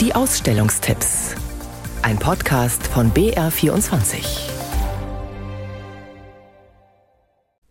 Die Ausstellungstipps. Ein Podcast von BR24.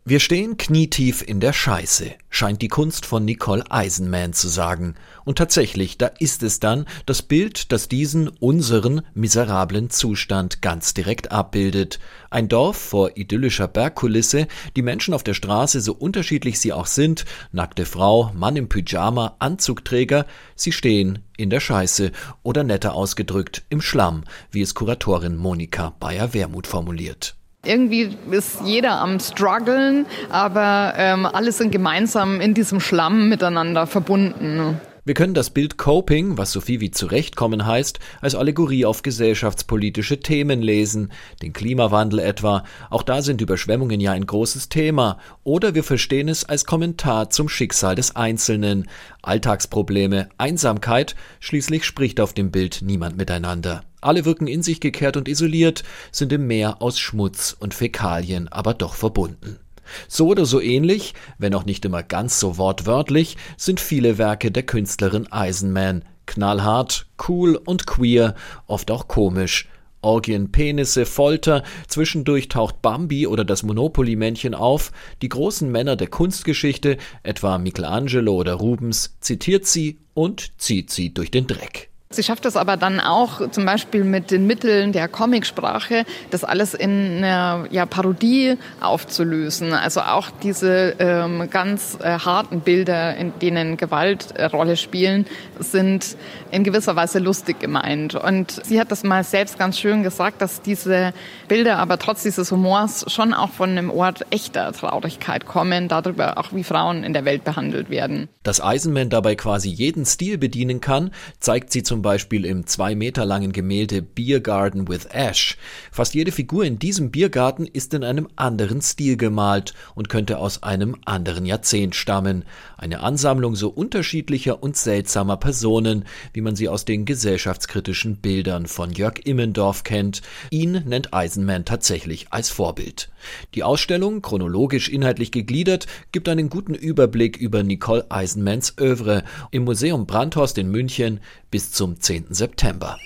Wir stehen knietief in der Scheiße, scheint die Kunst von Nicole Eisenman zu sagen. Und tatsächlich, da ist es dann das Bild, das diesen unseren miserablen Zustand ganz direkt abbildet. Ein Dorf vor idyllischer Bergkulisse, die Menschen auf der Straße, so unterschiedlich sie auch sind, nackte Frau, Mann im Pyjama, Anzugträger, sie stehen in der Scheiße oder netter ausgedrückt im Schlamm, wie es Kuratorin Monika Bayer-Wermuth formuliert. Irgendwie ist jeder am struggeln, aber ähm, alle sind gemeinsam in diesem Schlamm miteinander verbunden. Wir können das Bild Coping, was so viel wie zurechtkommen heißt, als Allegorie auf gesellschaftspolitische Themen lesen, den Klimawandel etwa, auch da sind Überschwemmungen ja ein großes Thema, oder wir verstehen es als Kommentar zum Schicksal des Einzelnen, Alltagsprobleme, Einsamkeit, schließlich spricht auf dem Bild niemand miteinander. Alle wirken in sich gekehrt und isoliert, sind im Meer aus Schmutz und Fäkalien aber doch verbunden. So oder so ähnlich, wenn auch nicht immer ganz so wortwörtlich, sind viele Werke der Künstlerin Eisenman. Knallhart, cool und queer, oft auch komisch. Orgien, Penisse, Folter, zwischendurch taucht Bambi oder das Monopoly-Männchen auf, die großen Männer der Kunstgeschichte, etwa Michelangelo oder Rubens, zitiert sie und zieht sie durch den Dreck. Sie schafft es aber dann auch, zum Beispiel mit den Mitteln der Comicsprache, das alles in einer ja, Parodie aufzulösen. Also auch diese ähm, ganz äh, harten Bilder, in denen Gewalt äh, Rolle spielen, sind in gewisser Weise lustig gemeint. Und sie hat das mal selbst ganz schön gesagt, dass diese Bilder aber trotz dieses Humors schon auch von einem Ort echter Traurigkeit kommen, darüber auch wie Frauen in der Welt behandelt werden. Dass Eisenman dabei quasi jeden Stil bedienen kann, zeigt sie zum zum Beispiel im zwei Meter langen Gemälde Beer Garden with Ash. Fast jede Figur in diesem Biergarten ist in einem anderen Stil gemalt und könnte aus einem anderen Jahrzehnt stammen. Eine Ansammlung so unterschiedlicher und seltsamer Personen, wie man sie aus den gesellschaftskritischen Bildern von Jörg Immendorf kennt. Ihn nennt Eisenman tatsächlich als Vorbild. Die Ausstellung, chronologisch inhaltlich gegliedert, gibt einen guten Überblick über Nicole Eisenmans Övre im Museum Brandhorst in München bis zum 10. September.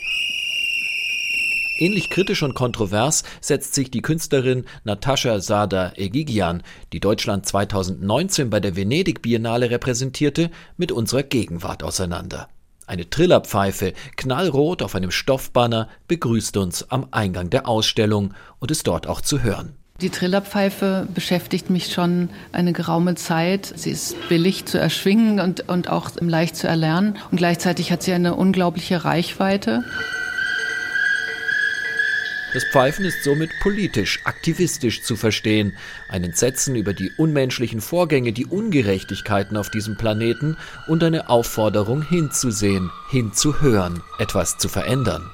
Ähnlich kritisch und kontrovers setzt sich die Künstlerin Natascha Sada Egigian, die Deutschland 2019 bei der Venedig Biennale repräsentierte, mit unserer Gegenwart auseinander. Eine Trillerpfeife, knallrot auf einem Stoffbanner, begrüßt uns am Eingang der Ausstellung und ist dort auch zu hören. Die Trillerpfeife beschäftigt mich schon eine geraume Zeit. Sie ist billig zu erschwingen und, und auch leicht zu erlernen. Und gleichzeitig hat sie eine unglaubliche Reichweite. Das Pfeifen ist somit politisch, aktivistisch zu verstehen. Ein Entsetzen über die unmenschlichen Vorgänge, die Ungerechtigkeiten auf diesem Planeten und eine Aufforderung hinzusehen, hinzuhören, etwas zu verändern.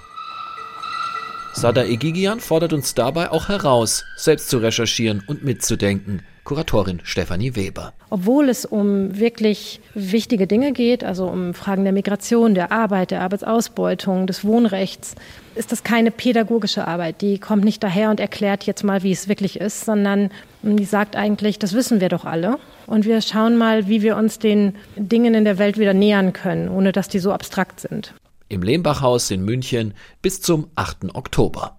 Sada Egigian fordert uns dabei auch heraus, selbst zu recherchieren und mitzudenken. Kuratorin Stefanie Weber. Obwohl es um wirklich wichtige Dinge geht, also um Fragen der Migration, der Arbeit, der Arbeitsausbeutung, des Wohnrechts, ist das keine pädagogische Arbeit. Die kommt nicht daher und erklärt jetzt mal, wie es wirklich ist, sondern die sagt eigentlich, das wissen wir doch alle. Und wir schauen mal, wie wir uns den Dingen in der Welt wieder nähern können, ohne dass die so abstrakt sind im Lehmbachhaus in München bis zum 8. Oktober.